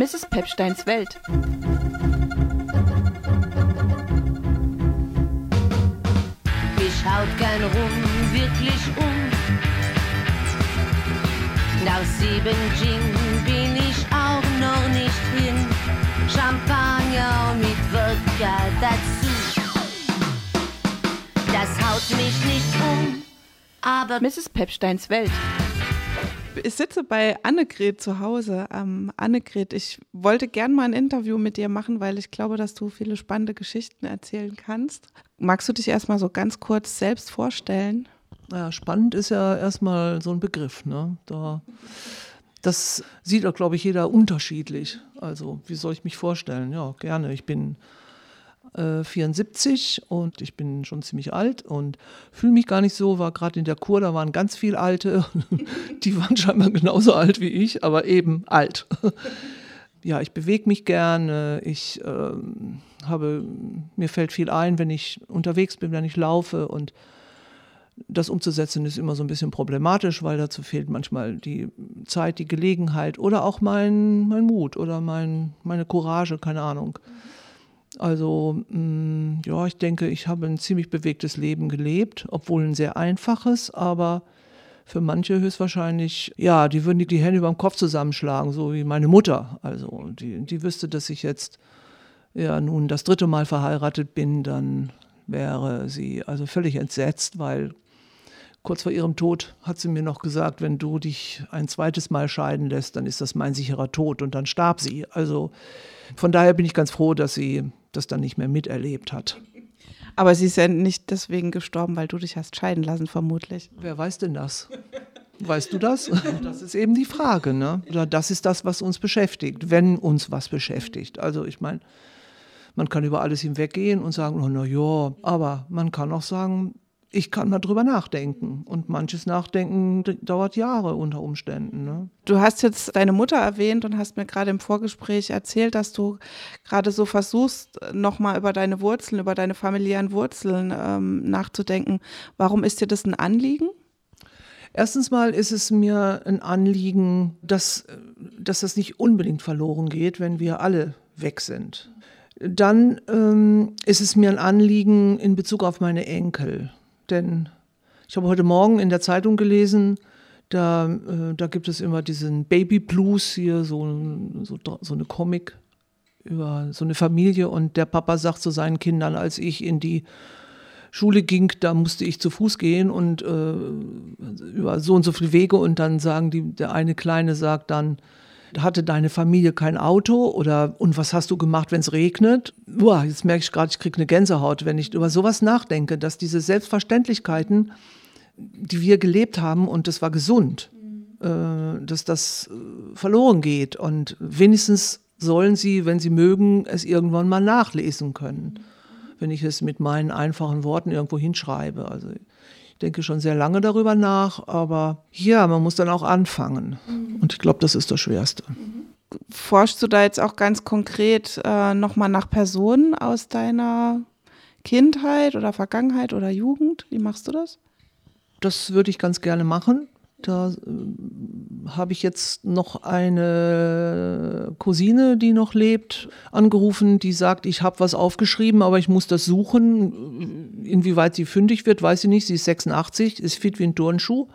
Mrs. Pepsteins Welt. Ich haut gern rum, wirklich um. Nach sieben Gin bin ich auch noch nicht hin. Champagner mit Wodka dazu. Das haut mich nicht um, aber Mrs. Pepsteins Welt. Ich sitze bei Annegret zu Hause. Ähm, Annegret, ich wollte gern mal ein Interview mit dir machen, weil ich glaube, dass du viele spannende Geschichten erzählen kannst. Magst du dich erstmal so ganz kurz selbst vorstellen? Ja, spannend ist ja erstmal so ein Begriff. Ne? Da, das sieht auch, glaube ich, jeder unterschiedlich. Also, wie soll ich mich vorstellen? Ja, gerne. Ich bin äh, 74 und ich bin schon ziemlich alt und fühle mich gar nicht so, war gerade in der Kur, da waren ganz viele Alte, die waren scheinbar genauso alt wie ich, aber eben alt. ja, ich bewege mich gerne, ich äh, habe, mir fällt viel ein, wenn ich unterwegs bin, wenn ich laufe und das umzusetzen ist immer so ein bisschen problematisch, weil dazu fehlt manchmal die Zeit, die Gelegenheit oder auch mein, mein Mut oder mein, meine Courage, keine Ahnung. Also mh, ja, ich denke, ich habe ein ziemlich bewegtes Leben gelebt, obwohl ein sehr einfaches, aber für manche höchstwahrscheinlich, ja, die würden die Hände über dem Kopf zusammenschlagen, so wie meine Mutter. Also die, die wüsste, dass ich jetzt ja nun das dritte Mal verheiratet bin, dann wäre sie also völlig entsetzt, weil kurz vor ihrem Tod hat sie mir noch gesagt, wenn du dich ein zweites Mal scheiden lässt, dann ist das mein sicherer Tod. Und dann starb sie. Also von daher bin ich ganz froh, dass sie das dann nicht mehr miterlebt hat. Aber sie ist ja nicht deswegen gestorben, weil du dich hast scheiden lassen, vermutlich. Wer weiß denn das? Weißt du das? Das ist eben die Frage, ne? Oder das ist das, was uns beschäftigt, wenn uns was beschäftigt. Also ich meine, man kann über alles hinweggehen und sagen, oh, na ja, aber man kann auch sagen, ich kann mal drüber nachdenken. Und manches Nachdenken dauert Jahre unter Umständen. Ne? Du hast jetzt deine Mutter erwähnt und hast mir gerade im Vorgespräch erzählt, dass du gerade so versuchst, nochmal über deine Wurzeln, über deine familiären Wurzeln ähm, nachzudenken. Warum ist dir das ein Anliegen? Erstens mal ist es mir ein Anliegen, dass, dass das nicht unbedingt verloren geht, wenn wir alle weg sind. Dann ähm, ist es mir ein Anliegen in Bezug auf meine Enkel. Denn? Ich habe heute Morgen in der Zeitung gelesen, da, äh, da gibt es immer diesen Baby Blues hier, so, so, so eine Comic über so eine Familie. Und der Papa sagt zu seinen Kindern, als ich in die Schule ging, da musste ich zu Fuß gehen und äh, über so und so viele Wege. Und dann sagen die, der eine Kleine sagt dann, hatte deine Familie kein Auto oder und was hast du gemacht, wenn es regnet? Boah, jetzt merke ich gerade, ich kriege eine Gänsehaut, wenn ich über sowas nachdenke, dass diese Selbstverständlichkeiten, die wir gelebt haben und das war gesund, äh, dass das äh, verloren geht und wenigstens sollen sie, wenn sie mögen, es irgendwann mal nachlesen können, wenn ich es mit meinen einfachen Worten irgendwo hinschreibe. Also denke schon sehr lange darüber nach, aber ja, man muss dann auch anfangen. Mhm. Und ich glaube, das ist das Schwerste. Mhm. Forschst du da jetzt auch ganz konkret äh, nochmal nach Personen aus deiner Kindheit oder Vergangenheit oder Jugend? Wie machst du das? Das würde ich ganz gerne machen. Da äh, habe ich jetzt noch eine Cousine, die noch lebt, angerufen, die sagt, ich habe was aufgeschrieben, aber ich muss das suchen. Inwieweit sie fündig wird, weiß ich nicht. Sie ist 86, ist fit wie ein Turnschuh.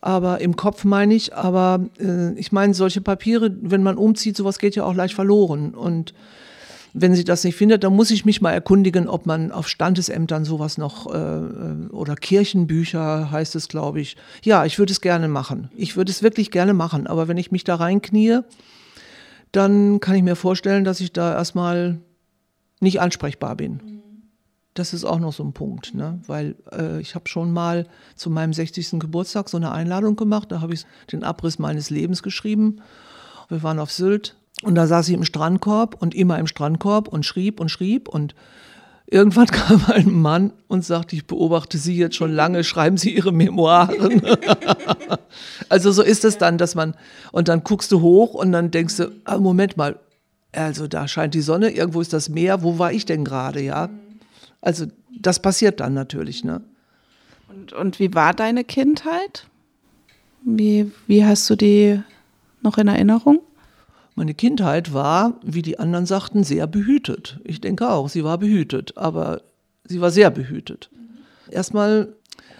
Aber im Kopf meine ich, aber äh, ich meine, solche Papiere, wenn man umzieht, sowas geht ja auch leicht verloren. Und wenn sie das nicht findet, dann muss ich mich mal erkundigen, ob man auf Standesämtern sowas noch äh, äh oder Kirchenbücher heißt es, glaube ich. Ja, ich würde es gerne machen. Ich würde es wirklich gerne machen. Aber wenn ich mich da reinknie, dann kann ich mir vorstellen, dass ich da erstmal nicht ansprechbar bin. Das ist auch noch so ein Punkt, ne? weil äh, ich habe schon mal zu meinem 60. Geburtstag so eine Einladung gemacht. Da habe ich den Abriss meines Lebens geschrieben. Wir waren auf Sylt und da saß ich im Strandkorb und immer im Strandkorb und schrieb und schrieb und irgendwann kam ein Mann und sagte, ich beobachte Sie jetzt schon lange, schreiben Sie Ihre Memoiren. also so ist es dann, dass man, und dann guckst du hoch und dann denkst du, ah, Moment mal, also da scheint die Sonne, irgendwo ist das Meer, wo war ich denn gerade, ja? Also das passiert dann natürlich, ne? Und, und wie war deine Kindheit? Wie, wie hast du die noch in Erinnerung? Meine Kindheit war, wie die anderen sagten, sehr behütet. Ich denke auch, sie war behütet, aber sie war sehr behütet. Erstmal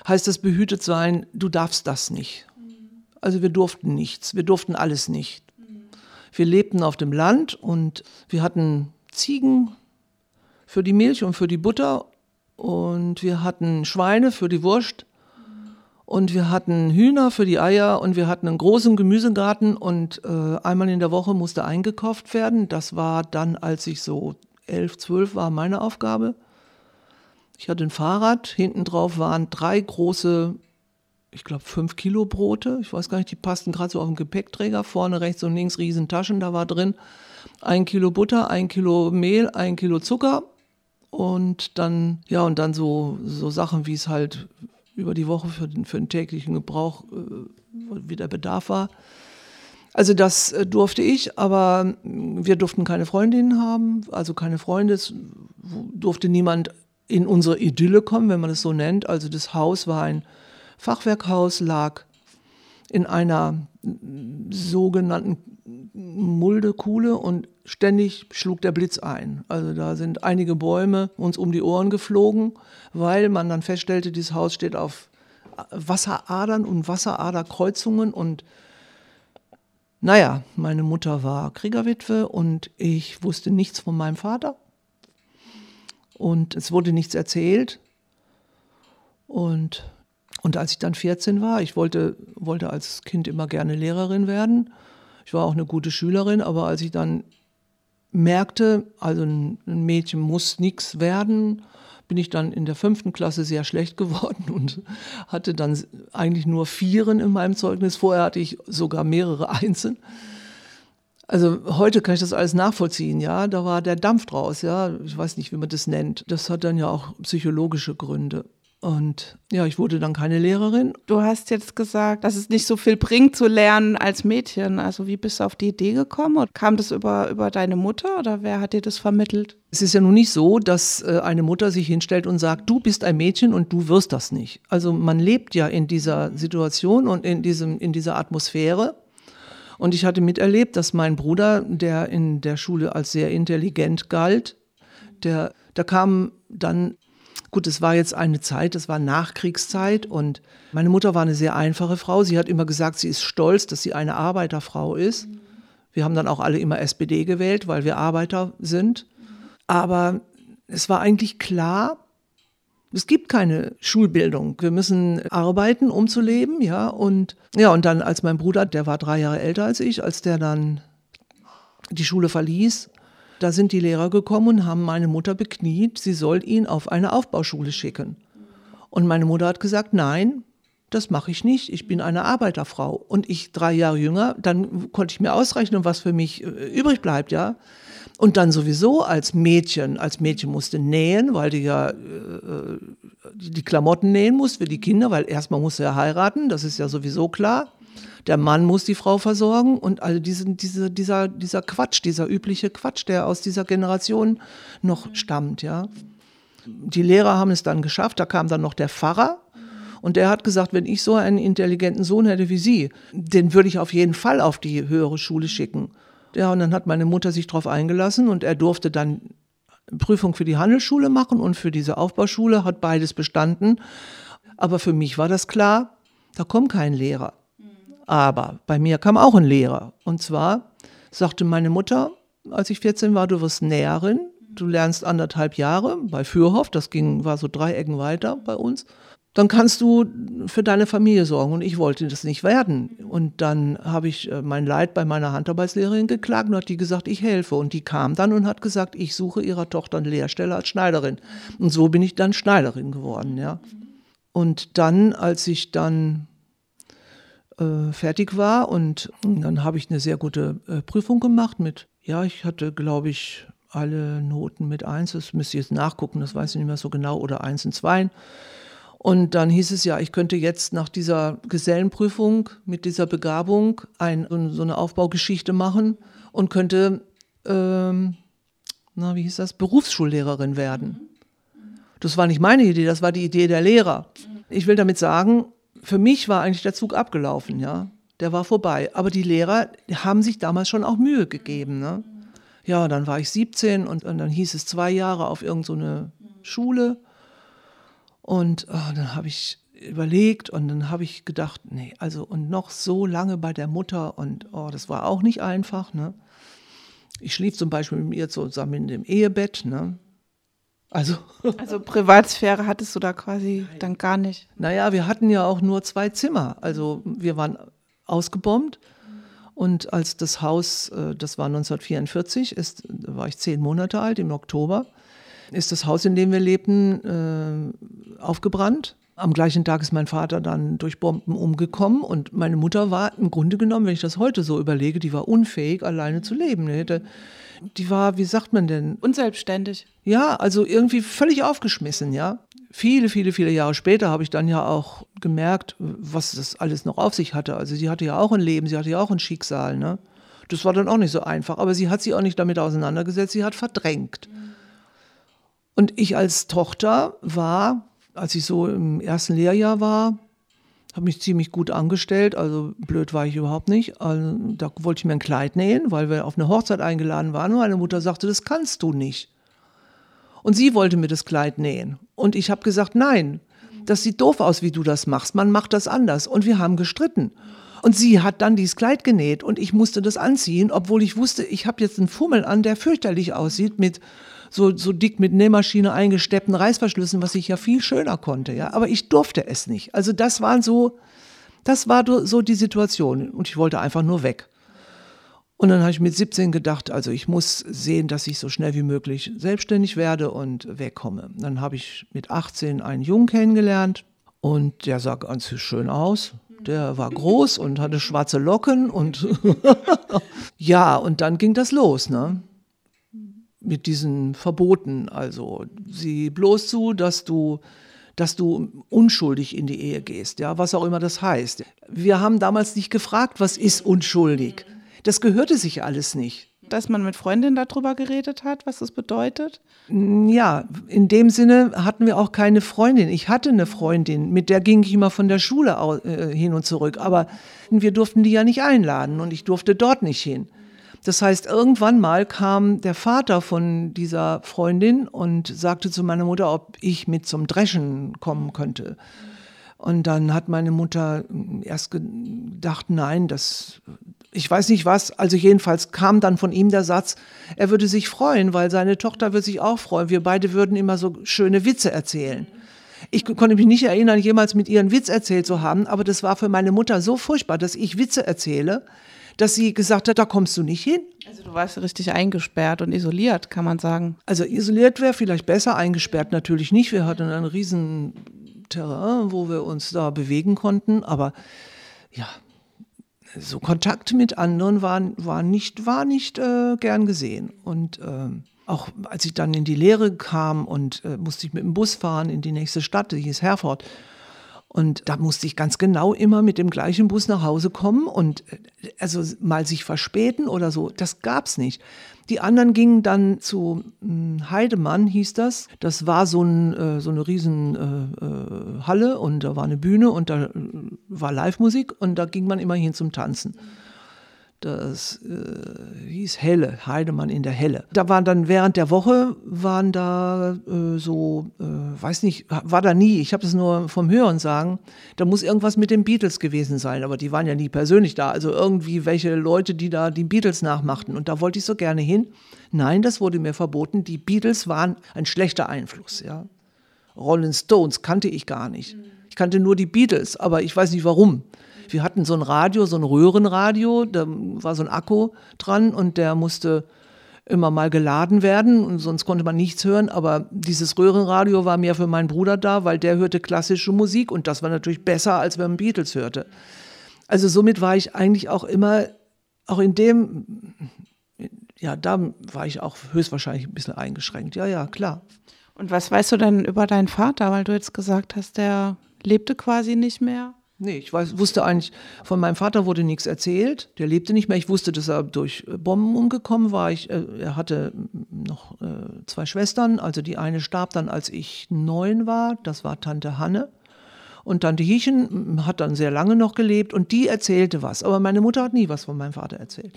heißt das behütet sein, du darfst das nicht. Also wir durften nichts, wir durften alles nicht. Wir lebten auf dem Land und wir hatten Ziegen für die Milch und für die Butter und wir hatten Schweine für die Wurst und wir hatten Hühner für die Eier und wir hatten einen großen Gemüsegarten und äh, einmal in der Woche musste eingekauft werden. Das war dann, als ich so elf, zwölf war, meine Aufgabe. Ich hatte ein Fahrrad, hinten drauf waren drei große, ich glaube fünf Kilo Brote. Ich weiß gar nicht, die passten gerade so auf den Gepäckträger. Vorne rechts und links riesen Taschen, da war drin ein Kilo Butter, ein Kilo Mehl, ein Kilo Zucker und dann, ja, und dann so, so Sachen, wie es halt über die Woche für den, für den täglichen Gebrauch äh, wie der Bedarf war. Also das äh, durfte ich, aber wir durften keine Freundinnen haben, also keine Freunde. Es durfte niemand in unsere Idylle kommen, wenn man es so nennt. Also das Haus war ein Fachwerkhaus, lag in einer sogenannten Muldekuhle und ständig schlug der Blitz ein. Also da sind einige Bäume uns um die Ohren geflogen, weil man dann feststellte, dieses Haus steht auf Wasseradern und Wasseraderkreuzungen und naja, meine Mutter war Kriegerwitwe und ich wusste nichts von meinem Vater. Und es wurde nichts erzählt. Und, und als ich dann 14 war, ich wollte, wollte als Kind immer gerne Lehrerin werden. Ich war auch eine gute Schülerin, aber als ich dann merkte, also ein, Mädchen muss nichts werden, bin ich dann in der fünften Klasse sehr schlecht geworden und hatte dann eigentlich nur Vieren in meinem Zeugnis. Vorher hatte ich sogar mehrere Einsen. Also heute kann ich das alles nachvollziehen, ja. Da war der Dampf draus, ja. Ich weiß nicht, wie man das nennt. Das hat dann ja auch psychologische Gründe. Und ja, ich wurde dann keine Lehrerin. Du hast jetzt gesagt, dass es nicht so viel bringt zu lernen als Mädchen. Also wie bist du auf die Idee gekommen? Und kam das über, über deine Mutter oder wer hat dir das vermittelt? Es ist ja nun nicht so, dass äh, eine Mutter sich hinstellt und sagt, du bist ein Mädchen und du wirst das nicht. Also man lebt ja in dieser Situation und in, diesem, in dieser Atmosphäre. Und ich hatte miterlebt, dass mein Bruder, der in der Schule als sehr intelligent galt, der, da kam dann Gut, es war jetzt eine Zeit, es war Nachkriegszeit und meine Mutter war eine sehr einfache Frau. Sie hat immer gesagt, sie ist stolz, dass sie eine Arbeiterfrau ist. Wir haben dann auch alle immer SPD gewählt, weil wir Arbeiter sind. Aber es war eigentlich klar, es gibt keine Schulbildung. Wir müssen arbeiten, um zu leben, ja. Und ja, und dann als mein Bruder, der war drei Jahre älter als ich, als der dann die Schule verließ, da sind die Lehrer gekommen und haben meine Mutter bekniet, sie soll ihn auf eine Aufbauschule schicken. Und meine Mutter hat gesagt, nein, das mache ich nicht. Ich bin eine Arbeiterfrau. Und ich drei Jahre jünger, dann konnte ich mir ausrechnen, was für mich äh, übrig bleibt, ja. Und dann sowieso als Mädchen, als Mädchen musste nähen, weil die ja äh, die Klamotten nähen muss für die Kinder, weil erstmal musste er heiraten, das ist ja sowieso klar der Mann muss die Frau versorgen und all diesen, diese, dieser, dieser Quatsch, dieser übliche Quatsch, der aus dieser Generation noch stammt, ja. Die Lehrer haben es dann geschafft, da kam dann noch der Pfarrer und der hat gesagt, wenn ich so einen intelligenten Sohn hätte wie Sie, den würde ich auf jeden Fall auf die höhere Schule schicken. Ja, und dann hat meine Mutter sich darauf eingelassen und er durfte dann Prüfung für die Handelsschule machen und für diese Aufbauschule, hat beides bestanden. Aber für mich war das klar, da kommt kein Lehrer. Aber bei mir kam auch ein Lehrer. Und zwar sagte meine Mutter, als ich 14 war, du wirst Näherin, du lernst anderthalb Jahre bei Fürhoff, das ging, war so drei Ecken weiter bei uns. Dann kannst du für deine Familie sorgen. Und ich wollte das nicht werden. Und dann habe ich äh, mein Leid bei meiner Handarbeitslehrerin geklagt und hat die gesagt, ich helfe. Und die kam dann und hat gesagt, ich suche ihrer Tochter eine Lehrstelle als Schneiderin. Und so bin ich dann Schneiderin geworden, ja. Und dann, als ich dann äh, fertig war. Und dann habe ich eine sehr gute äh, Prüfung gemacht mit, ja, ich hatte, glaube ich, alle Noten mit eins. Das müsste ich jetzt nachgucken, das weiß ich nicht mehr so genau, oder eins und zwei. Und dann hieß es ja, ich könnte jetzt nach dieser Gesellenprüfung mit dieser Begabung ein, so eine Aufbaugeschichte machen und könnte, ähm, na, wie hieß das, Berufsschullehrerin werden. Das war nicht meine Idee, das war die Idee der Lehrer. Ich will damit sagen, für mich war eigentlich der Zug abgelaufen, ja. der war vorbei. Aber die Lehrer haben sich damals schon auch Mühe gegeben. Ne? Ja, dann war ich 17 und, und dann hieß es zwei Jahre auf irgendeine so Schule. Und oh, dann habe ich überlegt und dann habe ich gedacht, nee, also und noch so lange bei der Mutter und oh, das war auch nicht einfach. Ne? Ich schlief zum Beispiel mit ihr zusammen in dem Ehebett. Ne? Also, also Privatsphäre hattest du da quasi dann gar nicht. Naja, wir hatten ja auch nur zwei Zimmer. Also wir waren ausgebombt. Und als das Haus, äh, das war 1944, ist, da war ich zehn Monate alt, im Oktober, ist das Haus, in dem wir lebten, äh, aufgebrannt. Am gleichen Tag ist mein Vater dann durch Bomben umgekommen und meine Mutter war im Grunde genommen, wenn ich das heute so überlege, die war unfähig, alleine zu leben. Die war, wie sagt man denn? Unselbstständig. Ja, also irgendwie völlig aufgeschmissen, ja. Viele, viele, viele Jahre später habe ich dann ja auch gemerkt, was das alles noch auf sich hatte. Also sie hatte ja auch ein Leben, sie hatte ja auch ein Schicksal, ne? Das war dann auch nicht so einfach, aber sie hat sich auch nicht damit auseinandergesetzt, sie hat verdrängt. Und ich als Tochter war als ich so im ersten Lehrjahr war, habe mich ziemlich gut angestellt, also blöd war ich überhaupt nicht. Also, da wollte ich mir ein Kleid nähen, weil wir auf eine Hochzeit eingeladen waren und meine Mutter sagte, das kannst du nicht. Und sie wollte mir das Kleid nähen. Und ich habe gesagt, nein, das sieht doof aus, wie du das machst. Man macht das anders. Und wir haben gestritten. Und sie hat dann dieses Kleid genäht und ich musste das anziehen, obwohl ich wusste, ich habe jetzt einen Fummel an, der fürchterlich aussieht mit so, so dick mit Nähmaschine eingesteppten Reißverschlüssen, was ich ja viel schöner konnte, ja. Aber ich durfte es nicht. Also das waren so, das war so die Situation und ich wollte einfach nur weg. Und dann habe ich mit 17 gedacht, also ich muss sehen, dass ich so schnell wie möglich selbstständig werde und wegkomme. Dann habe ich mit 18 einen Jungen kennengelernt und der sah ganz schön aus. Der war groß und hatte schwarze Locken und ja, und dann ging das los, ne? Mit diesen Verboten. Also sieh bloß zu, dass du dass du unschuldig in die Ehe gehst, ja, was auch immer das heißt. Wir haben damals nicht gefragt, was ist unschuldig. Das gehörte sich alles nicht. Dass man mit Freundinnen darüber geredet hat, was das bedeutet? Ja, in dem Sinne hatten wir auch keine Freundin. Ich hatte eine Freundin, mit der ging ich immer von der Schule äh, hin und zurück, aber wir durften die ja nicht einladen und ich durfte dort nicht hin. Das heißt, irgendwann mal kam der Vater von dieser Freundin und sagte zu meiner Mutter, ob ich mit zum Dreschen kommen könnte. Und dann hat meine Mutter erst gedacht, nein, das, ich weiß nicht was. Also jedenfalls kam dann von ihm der Satz, er würde sich freuen, weil seine Tochter würde sich auch freuen. Wir beide würden immer so schöne Witze erzählen. Ich konnte mich nicht erinnern, jemals mit ihr einen Witz erzählt zu haben, aber das war für meine Mutter so furchtbar, dass ich Witze erzähle dass sie gesagt hat, da kommst du nicht hin. Also du warst richtig eingesperrt und isoliert, kann man sagen. Also isoliert wäre vielleicht besser, eingesperrt natürlich nicht. Wir hatten ein riesen Terrain, wo wir uns da bewegen konnten, aber ja, so Kontakt mit anderen war, war nicht, war nicht äh, gern gesehen. Und äh, auch als ich dann in die Lehre kam und äh, musste ich mit dem Bus fahren in die nächste Stadt, die hieß Herford, und da musste ich ganz genau immer mit dem gleichen Bus nach Hause kommen und äh, also mal sich verspäten oder so, das gab's nicht. Die anderen gingen dann zu hm, Heidemann, hieß das. Das war so, ein, äh, so eine riesen äh, Halle und da war eine Bühne und da war Live-Musik und da ging man immer hin zum Tanzen das äh, hieß Helle, Heidemann in der Helle. Da waren dann während der Woche, waren da äh, so, äh, weiß nicht, war da nie, ich habe das nur vom Hören sagen, da muss irgendwas mit den Beatles gewesen sein, aber die waren ja nie persönlich da, also irgendwie welche Leute, die da die Beatles nachmachten und da wollte ich so gerne hin. Nein, das wurde mir verboten, die Beatles waren ein schlechter Einfluss, ja. Rolling Stones kannte ich gar nicht. Ich kannte nur die Beatles, aber ich weiß nicht warum. Wir hatten so ein Radio, so ein Röhrenradio, da war so ein Akku dran und der musste immer mal geladen werden und sonst konnte man nichts hören. Aber dieses Röhrenradio war mehr für meinen Bruder da, weil der hörte klassische Musik und das war natürlich besser, als wenn man Beatles hörte. Also somit war ich eigentlich auch immer, auch in dem, ja, da war ich auch höchstwahrscheinlich ein bisschen eingeschränkt. Ja, ja, klar. Und was weißt du denn über deinen Vater, weil du jetzt gesagt hast, der lebte quasi nicht mehr? Nee, ich weiß, wusste eigentlich, von meinem Vater wurde nichts erzählt. Der lebte nicht mehr. Ich wusste, dass er durch Bomben umgekommen war. Ich, äh, er hatte noch äh, zwei Schwestern. Also die eine starb dann, als ich neun war. Das war Tante Hanne. Und Tante Hiechen hat dann sehr lange noch gelebt und die erzählte was. Aber meine Mutter hat nie was von meinem Vater erzählt.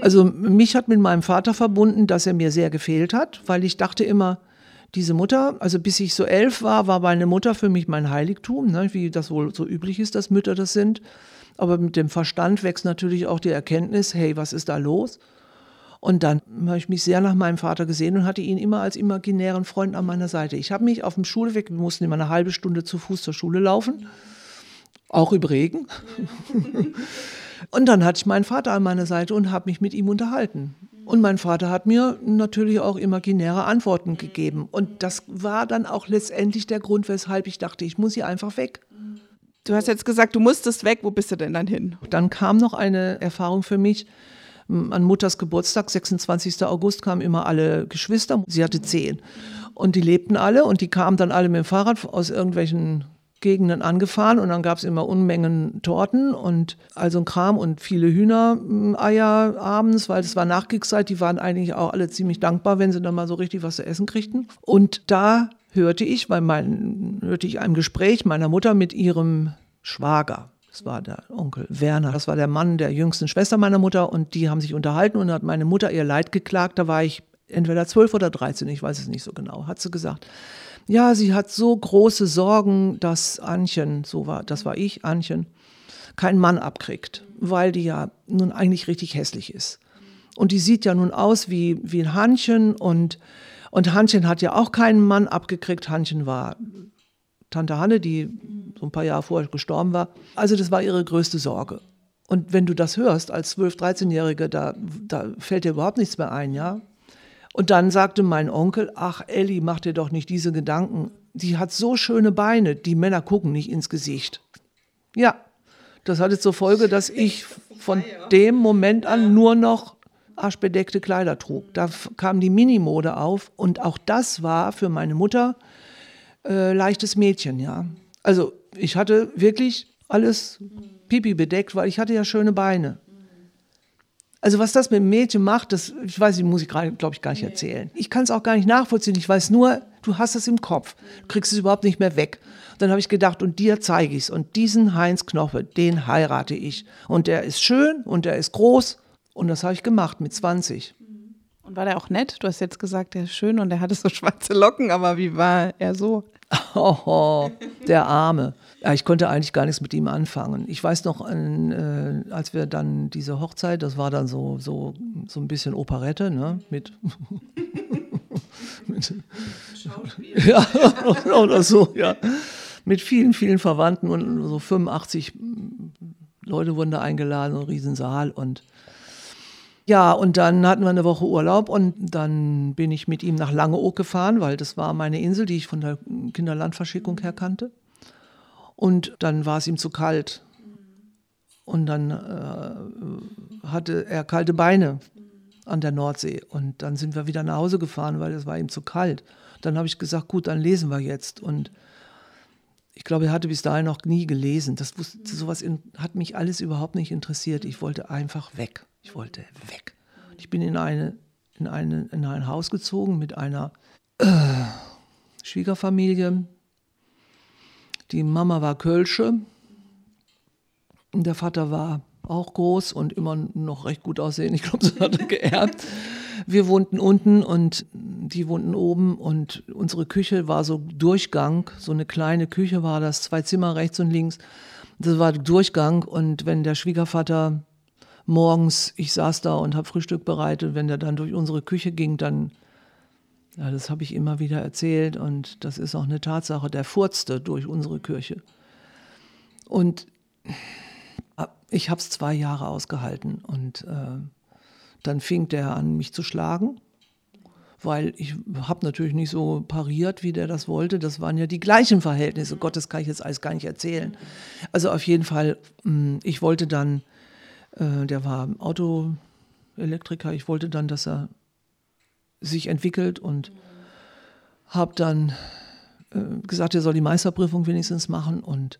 Also mich hat mit meinem Vater verbunden, dass er mir sehr gefehlt hat, weil ich dachte immer, diese Mutter, also bis ich so elf war, war meine Mutter für mich mein Heiligtum, ne, wie das wohl so üblich ist, dass Mütter das sind. Aber mit dem Verstand wächst natürlich auch die Erkenntnis, hey, was ist da los? Und dann habe ich mich sehr nach meinem Vater gesehen und hatte ihn immer als imaginären Freund an meiner Seite. Ich habe mich auf dem Schulweg, wir mussten immer eine halbe Stunde zu Fuß zur Schule laufen, auch über Regen. und dann hatte ich meinen Vater an meiner Seite und habe mich mit ihm unterhalten. Und mein Vater hat mir natürlich auch imaginäre Antworten gegeben. Und das war dann auch letztendlich der Grund, weshalb ich dachte, ich muss hier einfach weg. Du hast jetzt gesagt, du musstest weg. Wo bist du denn dann hin? Dann kam noch eine Erfahrung für mich an Mutters Geburtstag, 26. August, kamen immer alle Geschwister. Sie hatte zehn. Und die lebten alle und die kamen dann alle mit dem Fahrrad aus irgendwelchen Gegenden angefahren und dann gab es immer Unmengen Torten und also ein Kram und viele Hühnereier abends, weil es war Nachkriegszeit, die waren eigentlich auch alle ziemlich dankbar, wenn sie dann mal so richtig was zu essen kriegten. Und da hörte ich, weil mein, hörte ich ein Gespräch meiner Mutter mit ihrem Schwager. Das war der Onkel Werner. Das war der Mann der jüngsten Schwester meiner Mutter und die haben sich unterhalten und hat meine Mutter ihr Leid geklagt. Da war ich entweder zwölf oder dreizehn, ich weiß es nicht so genau, hat sie gesagt. Ja, sie hat so große Sorgen, dass Anchen, so war, das war ich, Anchen, keinen Mann abkriegt, weil die ja nun eigentlich richtig hässlich ist. Und die sieht ja nun aus wie, wie ein Hannchen und, und Hannchen hat ja auch keinen Mann abgekriegt. Hannchen war Tante Hanne, die so ein paar Jahre vorher gestorben war. Also das war ihre größte Sorge. Und wenn du das hörst als 12-, 13-Jährige, da, da fällt dir überhaupt nichts mehr ein, ja. Und dann sagte mein Onkel, ach Elli, mach dir doch nicht diese Gedanken. Die hat so schöne Beine, die Männer gucken nicht ins Gesicht. Ja, das hatte zur Folge, dass ich von dem Moment an nur noch arschbedeckte Kleider trug. Da kam die Minimode auf und auch das war für meine Mutter äh, leichtes Mädchen, ja. Also ich hatte wirklich alles pipi bedeckt, weil ich hatte ja schöne Beine. Also was das mit dem Mädchen macht, das, ich weiß, die muss ich gerade, glaube ich, gar nicht erzählen. Ich kann es auch gar nicht nachvollziehen. Ich weiß nur, du hast es im Kopf. Du kriegst es überhaupt nicht mehr weg. Dann habe ich gedacht, und dir zeige ich es. Und diesen Heinz Knoche, den heirate ich. Und der ist schön und der ist groß. Und das habe ich gemacht mit 20. Und war der auch nett? Du hast jetzt gesagt, der ist schön und der hatte so schwarze Locken, aber wie war er so? Oh, der Arme. Ja, ich konnte eigentlich gar nichts mit ihm anfangen. Ich weiß noch, äh, als wir dann diese Hochzeit, das war dann so, so, so ein bisschen Operette, ne? Mit. mit ja, oder so, ja. Mit vielen, vielen Verwandten und so 85 Leute wurden da eingeladen, ein Riesensaal und ja, und dann hatten wir eine Woche Urlaub und dann bin ich mit ihm nach Langeoog gefahren, weil das war meine Insel, die ich von der Kinderlandverschickung her kannte. Und dann war es ihm zu kalt. Und dann äh, hatte er kalte Beine an der Nordsee. Und dann sind wir wieder nach Hause gefahren, weil es war ihm zu kalt. Dann habe ich gesagt, gut, dann lesen wir jetzt. Und ich glaube, er hatte bis dahin noch nie gelesen. Das wusste, sowas in, hat mich alles überhaupt nicht interessiert. Ich wollte einfach weg. Ich wollte weg. Ich bin in, eine, in, eine, in ein Haus gezogen mit einer äh, Schwiegerfamilie. Die Mama war Kölsche. Der Vater war auch groß und immer noch recht gut aussehen. Ich glaube, das hat er geerbt. Wir wohnten unten und die wohnten oben und unsere Küche war so Durchgang, so eine kleine Küche war das, zwei Zimmer rechts und links. Das war Durchgang und wenn der Schwiegervater morgens, ich saß da und habe Frühstück bereitet, wenn der dann durch unsere Küche ging, dann, ja, das habe ich immer wieder erzählt und das ist auch eine Tatsache, der furzte durch unsere Küche. Und ich habe es zwei Jahre ausgehalten und äh, dann fing der an, mich zu schlagen, weil ich habe natürlich nicht so pariert, wie der das wollte. Das waren ja die gleichen Verhältnisse. Gott, das kann ich jetzt alles gar nicht erzählen. Also auf jeden Fall, hm, ich wollte dann äh, der war Autoelektriker. Ich wollte dann, dass er sich entwickelt und habe dann äh, gesagt, er soll die Meisterprüfung wenigstens machen und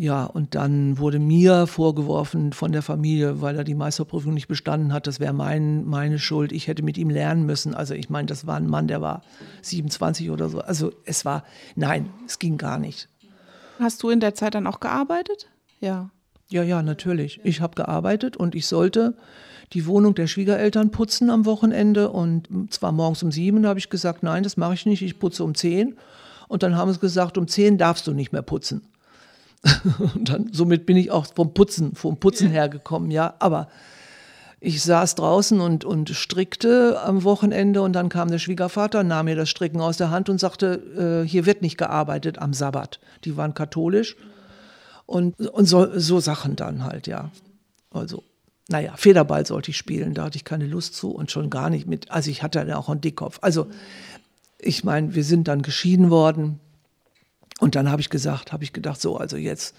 ja, und dann wurde mir vorgeworfen von der Familie, weil er die Meisterprüfung nicht bestanden hat, das wäre mein, meine Schuld. Ich hätte mit ihm lernen müssen. Also ich meine, das war ein Mann, der war 27 oder so. Also es war, nein, es ging gar nicht. Hast du in der Zeit dann auch gearbeitet? Ja. Ja, ja, natürlich. Ich habe gearbeitet und ich sollte die Wohnung der Schwiegereltern putzen am Wochenende. Und zwar morgens um sieben, habe ich gesagt, nein, das mache ich nicht, ich putze um zehn. Und dann haben sie gesagt, um zehn darfst du nicht mehr putzen. und dann, somit bin ich auch vom Putzen, vom Putzen hergekommen, ja. Aber ich saß draußen und, und strickte am Wochenende und dann kam der Schwiegervater, nahm mir das Stricken aus der Hand und sagte, äh, hier wird nicht gearbeitet am Sabbat. Die waren katholisch und, und so, so Sachen dann halt, ja. Also, naja, Federball sollte ich spielen, da hatte ich keine Lust zu und schon gar nicht mit, also ich hatte ja auch einen Dickkopf. Also, ich meine, wir sind dann geschieden worden und dann habe ich gesagt, habe ich gedacht, so, also jetzt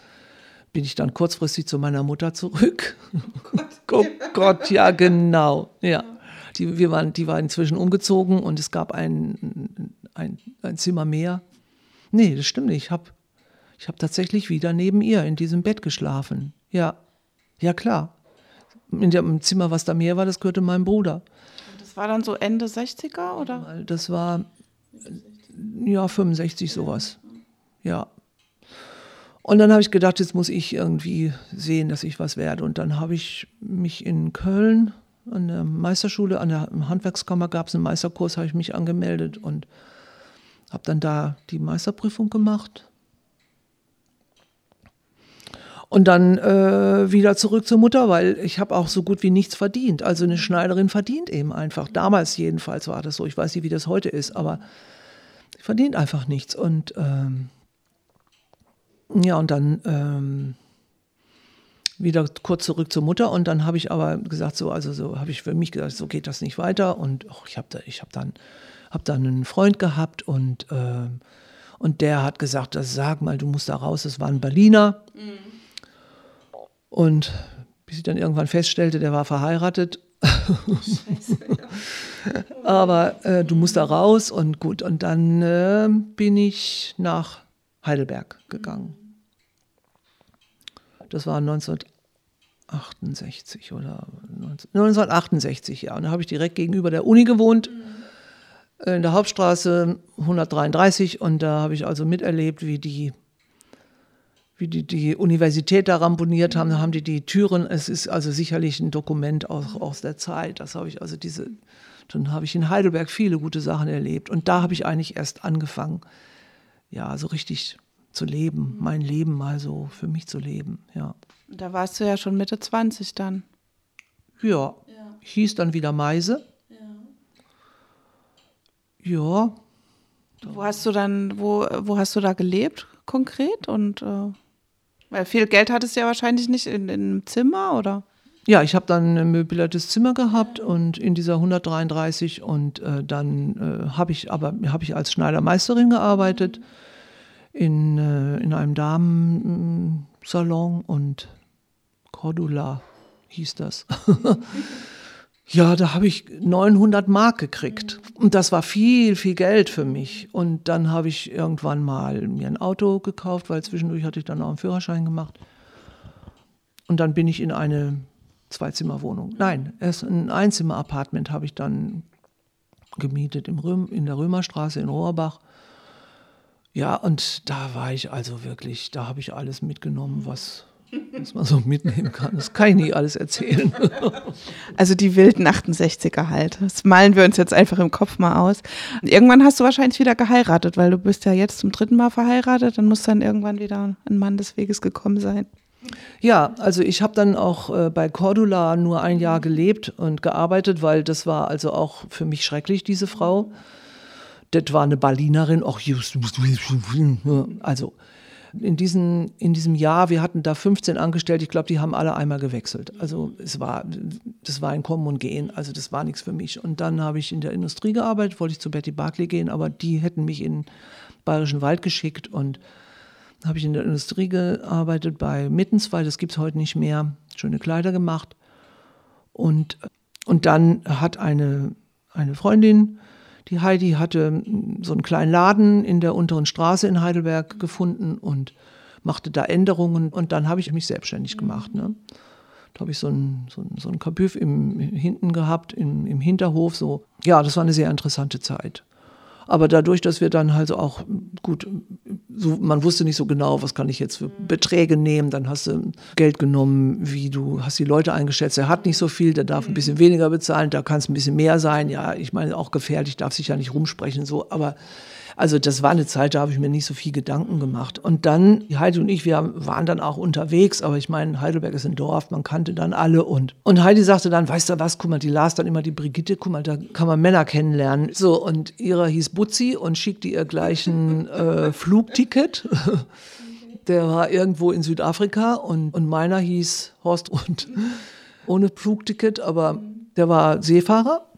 bin ich dann kurzfristig zu meiner Mutter zurück. Oh Gott, oh Gott ja, genau. Ja. Die, wir waren, die war inzwischen umgezogen und es gab ein, ein, ein Zimmer mehr. Nee, das stimmt nicht. Ich habe ich hab tatsächlich wieder neben ihr in diesem Bett geschlafen. Ja, ja klar. In dem Zimmer, was da mehr war, das gehörte meinem Bruder. Das war dann so Ende 60er oder? Das war ja 65 sowas. Ja. Und dann habe ich gedacht, jetzt muss ich irgendwie sehen, dass ich was werde. Und dann habe ich mich in Köln an der Meisterschule, an der Handwerkskammer gab es einen Meisterkurs, habe ich mich angemeldet und habe dann da die Meisterprüfung gemacht. Und dann äh, wieder zurück zur Mutter, weil ich habe auch so gut wie nichts verdient. Also eine Schneiderin verdient eben einfach. Damals jedenfalls war das so. Ich weiß nicht, wie das heute ist, aber sie verdient einfach nichts. Und ähm, ja, und dann ähm, wieder kurz zurück zur Mutter und dann habe ich aber gesagt, so, also so habe ich für mich gesagt, so geht das nicht weiter und oh, ich habe da, habe dann, habe dann einen Freund gehabt und äh, und der hat gesagt, das sag mal, du musst da raus. Das war ein Berliner mhm. Und bis ich dann irgendwann feststellte, der war verheiratet. Aber äh, du musst da raus und gut und dann äh, bin ich nach Heidelberg gegangen. Das war 1968 oder 19, 1968, ja. Und da habe ich direkt gegenüber der Uni gewohnt, mhm. in der Hauptstraße 133. Und da habe ich also miterlebt, wie die wie die, die Universität da ramponiert haben, da haben die die Türen, es ist also sicherlich ein Dokument auch aus der Zeit, das habe ich also diese, dann habe ich in Heidelberg viele gute Sachen erlebt und da habe ich eigentlich erst angefangen, ja, so richtig zu leben, mein Leben mal so für mich zu leben, ja. Da warst du ja schon Mitte 20 dann. Ja, ja. hieß dann wieder Meise. Ja. ja. Wo hast du dann, wo, wo hast du da gelebt konkret? Und äh, weil viel Geld hattest du ja wahrscheinlich nicht in, in einem Zimmer, oder? Ja, ich habe dann ein möbliertes Zimmer gehabt und in dieser 133 und äh, dann äh, habe ich aber habe ich als Schneidermeisterin gearbeitet. In, äh, in einem Damensalon und Cordula hieß das. ja, da habe ich 900 Mark gekriegt. Und das war viel, viel Geld für mich. Und dann habe ich irgendwann mal mir ein Auto gekauft, weil zwischendurch hatte ich dann auch einen Führerschein gemacht. Und dann bin ich in eine Zweizimmerwohnung. Nein, erst ein Einzimmer-Apartment habe ich dann gemietet im Röm, in der Römerstraße in Rohrbach. Ja, und da war ich also wirklich, da habe ich alles mitgenommen, was, was man so mitnehmen kann. Das kann ich nicht alles erzählen. Also die wilden 68er halt. Das malen wir uns jetzt einfach im Kopf mal aus. Und irgendwann hast du wahrscheinlich wieder geheiratet, weil du bist ja jetzt zum dritten Mal verheiratet. Dann muss dann irgendwann wieder ein Mann des Weges gekommen sein. Ja, also ich habe dann auch äh, bei Cordula nur ein Jahr gelebt und gearbeitet, weil das war also auch für mich schrecklich, diese Frau das war eine Berlinerin, ach, also in, diesen, in diesem Jahr, wir hatten da 15 Angestellte, ich glaube, die haben alle einmal gewechselt. Also es war, das war ein Kommen und Gehen, also das war nichts für mich. Und dann habe ich in der Industrie gearbeitet, wollte ich zu Betty Barclay gehen, aber die hätten mich in den Bayerischen Wald geschickt und habe ich in der Industrie gearbeitet bei Mittens, weil das gibt es heute nicht mehr, schöne Kleider gemacht. Und, und dann hat eine, eine Freundin die Heidi hatte so einen kleinen Laden in der unteren Straße in Heidelberg gefunden und machte da Änderungen und dann habe ich mich selbstständig gemacht. Ne? Da habe ich so ein, so ein, so ein Kabüff im, hinten gehabt, im, im Hinterhof. So. Ja, das war eine sehr interessante Zeit. Aber dadurch, dass wir dann halt auch, gut, so, man wusste nicht so genau, was kann ich jetzt für Beträge nehmen, dann hast du Geld genommen, wie du hast die Leute eingeschätzt, er hat nicht so viel, der darf ein bisschen weniger bezahlen, da kann es ein bisschen mehr sein. Ja, ich meine, auch gefährlich, darf sich ja nicht rumsprechen, so, aber also das war eine Zeit, da habe ich mir nicht so viel Gedanken gemacht. Und dann, Heidi und ich, wir waren dann auch unterwegs, aber ich meine, Heidelberg ist ein Dorf, man kannte dann alle. Und, und Heidi sagte dann, weißt du was, guck mal, die las dann immer die Brigitte, guck mal, da kann man Männer kennenlernen. So, und ihrer hieß Butzi und schickte ihr gleich ein äh, Flugticket. Der war irgendwo in Südafrika und, und meiner hieß Horst und ohne Flugticket, aber der war Seefahrer.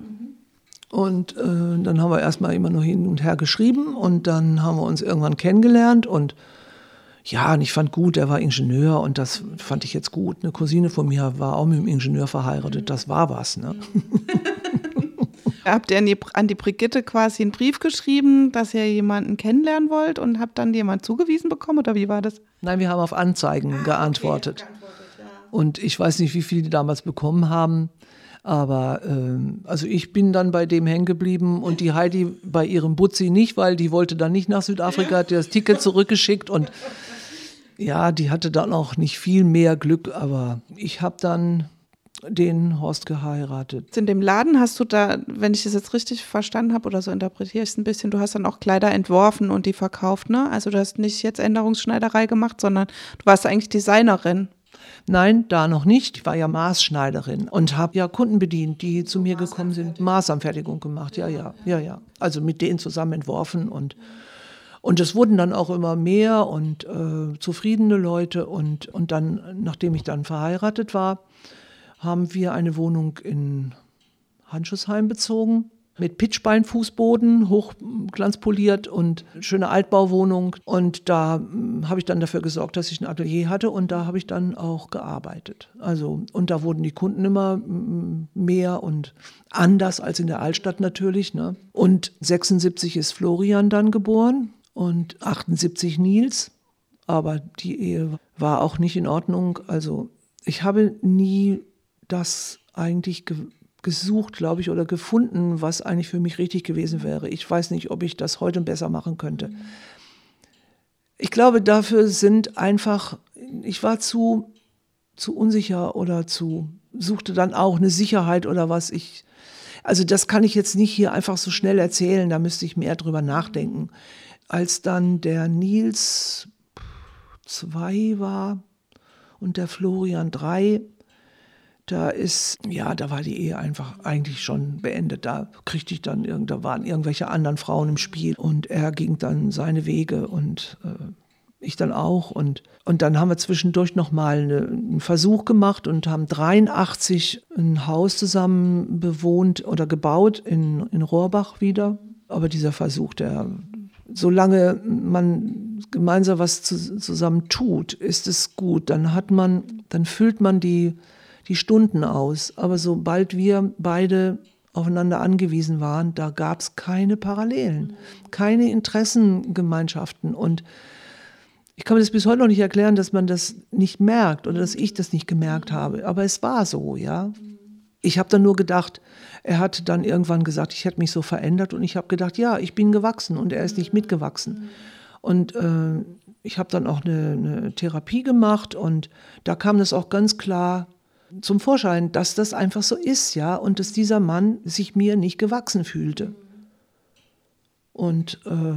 Und äh, dann haben wir erstmal immer nur hin und her geschrieben und dann haben wir uns irgendwann kennengelernt und ja, und ich fand gut, er war Ingenieur und das fand ich jetzt gut. Eine Cousine von mir war auch mit einem Ingenieur verheiratet, das war was. Ne? Habt ihr an die, an die Brigitte quasi einen Brief geschrieben, dass ihr jemanden kennenlernen wollt und habt dann jemand zugewiesen bekommen oder wie war das? Nein, wir haben auf Anzeigen ah, geantwortet. Okay, ja. Und ich weiß nicht, wie viele die damals bekommen haben. Aber ähm, also ich bin dann bei dem hängen geblieben und die Heidi bei ihrem Butzi nicht, weil die wollte dann nicht nach Südafrika, hat ihr das Ticket zurückgeschickt und ja, die hatte dann auch nicht viel mehr Glück, aber ich habe dann den Horst geheiratet. In dem Laden hast du da, wenn ich das jetzt richtig verstanden habe oder so interpretiere ich es ein bisschen, du hast dann auch Kleider entworfen und die verkauft, ne? Also du hast nicht jetzt Änderungsschneiderei gemacht, sondern du warst eigentlich Designerin. Nein, da noch nicht. Ich war ja Maßschneiderin und habe ja Kunden bedient, die zu mir gekommen sind, Maßanfertigung gemacht. Ja, ja, ja, ja. Also mit denen zusammen entworfen und und es wurden dann auch immer mehr und äh, zufriedene Leute. Und, und dann, nachdem ich dann verheiratet war, haben wir eine Wohnung in Handschussheim bezogen mit Pitchbeinfußboden, hochglanzpoliert und schöne Altbauwohnung. Und da hm, habe ich dann dafür gesorgt, dass ich ein Atelier hatte und da habe ich dann auch gearbeitet. Also, und da wurden die Kunden immer hm, mehr und anders als in der Altstadt natürlich. Ne? Und 76 ist Florian dann geboren und 78 Nils. Aber die Ehe war auch nicht in Ordnung. Also ich habe nie das eigentlich gesucht, glaube ich, oder gefunden, was eigentlich für mich richtig gewesen wäre. Ich weiß nicht, ob ich das heute besser machen könnte. Ich glaube, dafür sind einfach, ich war zu, zu unsicher oder zu, suchte dann auch eine Sicherheit oder was. Ich, also das kann ich jetzt nicht hier einfach so schnell erzählen, da müsste ich mehr drüber nachdenken. Als dann der Nils zwei war und der Florian drei, da ist, ja, da war die Ehe einfach eigentlich schon beendet. Da kriegte ich dann, da waren irgendwelche anderen Frauen im Spiel und er ging dann seine Wege und äh, ich dann auch. Und, und dann haben wir zwischendurch nochmal eine, einen Versuch gemacht und haben 83 ein Haus zusammen bewohnt oder gebaut in, in Rohrbach wieder. Aber dieser Versuch, der, solange man gemeinsam was zu, zusammen tut, ist es gut. Dann hat man, dann füllt man die, die Stunden aus. Aber sobald wir beide aufeinander angewiesen waren, da gab es keine Parallelen, keine Interessengemeinschaften. Und ich kann mir das bis heute noch nicht erklären, dass man das nicht merkt oder dass ich das nicht gemerkt habe. Aber es war so, ja. Ich habe dann nur gedacht, er hat dann irgendwann gesagt, ich hätte mich so verändert und ich habe gedacht, ja, ich bin gewachsen und er ist nicht mitgewachsen. Und äh, ich habe dann auch eine, eine Therapie gemacht und da kam das auch ganz klar zum Vorschein, dass das einfach so ist, ja, und dass dieser Mann sich mir nicht gewachsen fühlte. Und äh,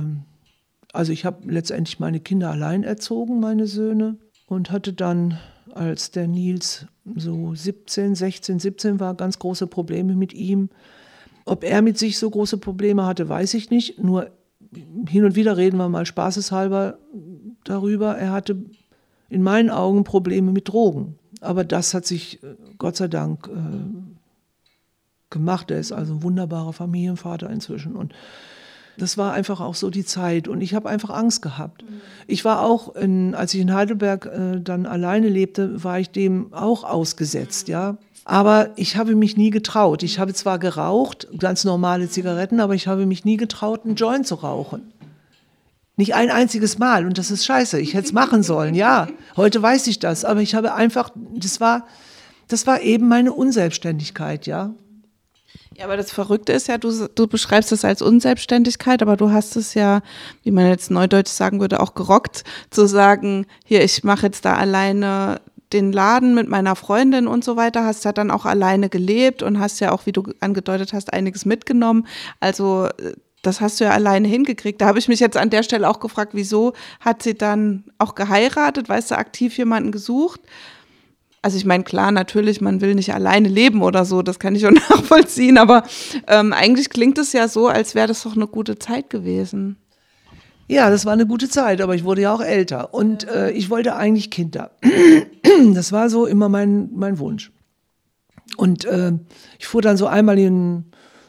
also ich habe letztendlich meine Kinder allein erzogen, meine Söhne, und hatte dann, als der Nils so 17, 16, 17 war, ganz große Probleme mit ihm. Ob er mit sich so große Probleme hatte, weiß ich nicht. Nur hin und wieder reden wir mal spaßeshalber darüber. Er hatte in meinen Augen Probleme mit Drogen. Aber das hat sich äh, Gott sei Dank äh, gemacht. Er ist also ein wunderbarer Familienvater inzwischen. Und das war einfach auch so die Zeit. Und ich habe einfach Angst gehabt. Ich war auch, in, als ich in Heidelberg äh, dann alleine lebte, war ich dem auch ausgesetzt, ja. Aber ich habe mich nie getraut. Ich habe zwar geraucht, ganz normale Zigaretten, aber ich habe mich nie getraut, einen Joint zu rauchen. Nicht ein einziges Mal. Und das ist scheiße. Ich hätte es machen sollen, ja. Heute weiß ich das. Aber ich habe einfach, das war, das war eben meine Unselbstständigkeit, ja. Ja, aber das Verrückte ist ja, du, du beschreibst es als Unselbstständigkeit, aber du hast es ja, wie man jetzt neudeutsch sagen würde, auch gerockt, zu sagen, hier, ich mache jetzt da alleine den Laden mit meiner Freundin und so weiter, hast ja dann auch alleine gelebt und hast ja auch, wie du angedeutet hast, einiges mitgenommen. Also das hast du ja alleine hingekriegt. Da habe ich mich jetzt an der Stelle auch gefragt, wieso hat sie dann auch geheiratet? Weißt du, aktiv jemanden gesucht? Also ich meine, klar, natürlich, man will nicht alleine leben oder so, das kann ich auch nachvollziehen, aber ähm, eigentlich klingt es ja so, als wäre das doch eine gute Zeit gewesen. Ja, das war eine gute Zeit, aber ich wurde ja auch älter und äh, ich wollte eigentlich Kinder. Das war so immer mein, mein Wunsch. Und äh, ich fuhr dann so einmal in,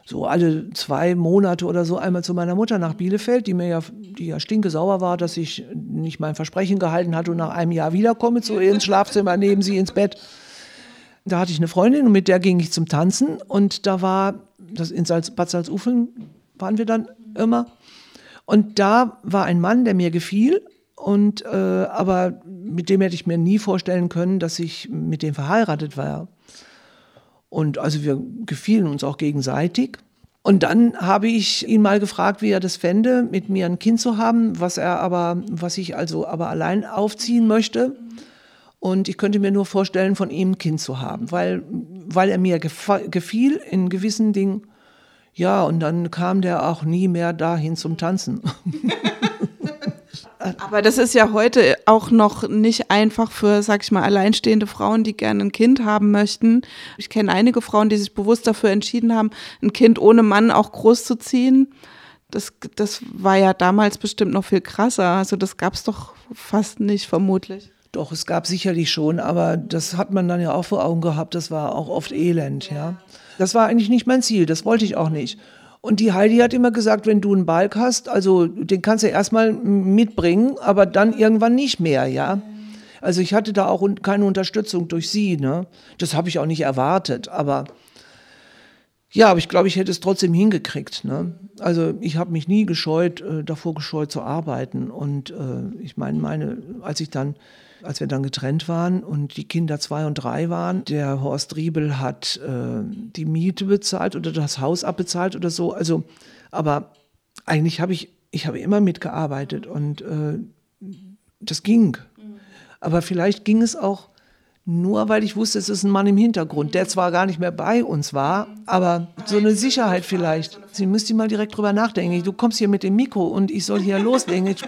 so alle zwei Monate oder so einmal zu meiner Mutter nach Bielefeld, die mir ja, die ja stinkesauer war, dass ich nicht mein Versprechen gehalten hatte und nach einem Jahr wiederkomme zu ihr ins Schlafzimmer, neben sie ins Bett. Da hatte ich eine Freundin und mit der ging ich zum Tanzen und da war, das in Salz, Bad Salzuflen waren wir dann immer. Und da war ein Mann, der mir gefiel und äh, aber mit dem hätte ich mir nie vorstellen können, dass ich mit dem verheiratet war. Und also wir gefielen uns auch gegenseitig. Und dann habe ich ihn mal gefragt, wie er das fände, mit mir ein Kind zu haben, was er aber, was ich also aber allein aufziehen möchte. Und ich könnte mir nur vorstellen, von ihm ein Kind zu haben, weil, weil er mir gefiel in gewissen Dingen. Ja, und dann kam der auch nie mehr dahin zum Tanzen. Aber das ist ja heute auch noch nicht einfach für, sag ich mal, alleinstehende Frauen, die gerne ein Kind haben möchten. Ich kenne einige Frauen, die sich bewusst dafür entschieden haben, ein Kind ohne Mann auch groß zu ziehen. Das, das war ja damals bestimmt noch viel krasser. Also das gab es doch fast nicht, vermutlich. Doch, es gab sicherlich schon, aber das hat man dann ja auch vor Augen gehabt. Das war auch oft elend, ja. Das war eigentlich nicht mein Ziel, das wollte ich auch nicht. Und die Heidi hat immer gesagt, wenn du einen Balk hast, also den kannst du erstmal mitbringen, aber dann irgendwann nicht mehr, ja. Also ich hatte da auch keine Unterstützung durch sie, ne. Das habe ich auch nicht erwartet, aber ja, aber ich glaube, ich hätte es trotzdem hingekriegt. Ne? Also ich habe mich nie gescheut, äh, davor gescheut zu arbeiten. Und äh, ich meine, meine, als ich dann als wir dann getrennt waren und die Kinder zwei und drei waren, der Horst Riebel hat äh, die Miete bezahlt oder das Haus abbezahlt oder so. Also, aber eigentlich habe ich, ich habe immer mitgearbeitet und äh, das ging. Aber vielleicht ging es auch nur weil ich wusste, es ist ein Mann im Hintergrund, der zwar gar nicht mehr bei uns war, aber so eine Sicherheit vielleicht. Sie müsste mal direkt drüber nachdenken. Du kommst hier mit dem Mikro und ich soll hier loslegen. Ich,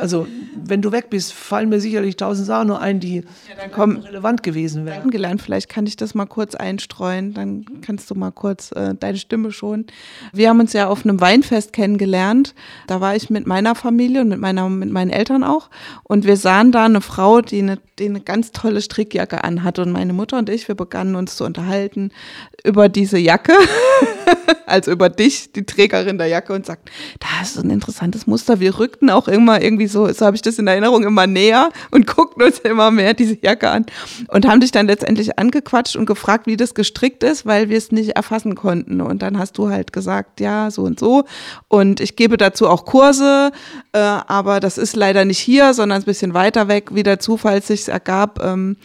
also, wenn du weg bist, fallen mir sicherlich tausend Sachen nur ein, die ja, komm, relevant gewesen wären. Gelernt, vielleicht kann ich das mal kurz einstreuen, dann kannst du mal kurz äh, deine Stimme schon. Wir haben uns ja auf einem Weinfest kennengelernt. Da war ich mit meiner Familie und mit, meiner, mit meinen Eltern auch. Und wir sahen da eine Frau, die eine, die eine ganz tolle Strickjacke Jacke anhatte. Und meine Mutter und ich, wir begannen uns zu unterhalten über diese Jacke, also über dich, die Trägerin der Jacke, und sagt, da ist so ein interessantes Muster. Wir rückten auch immer irgendwie so, so habe ich das in Erinnerung, immer näher und guckten uns immer mehr diese Jacke an und haben dich dann letztendlich angequatscht und gefragt, wie das gestrickt ist, weil wir es nicht erfassen konnten. Und dann hast du halt gesagt, ja, so und so. Und ich gebe dazu auch Kurse, äh, aber das ist leider nicht hier, sondern ein bisschen weiter weg, wie der Zufall sich ergab. Ähm,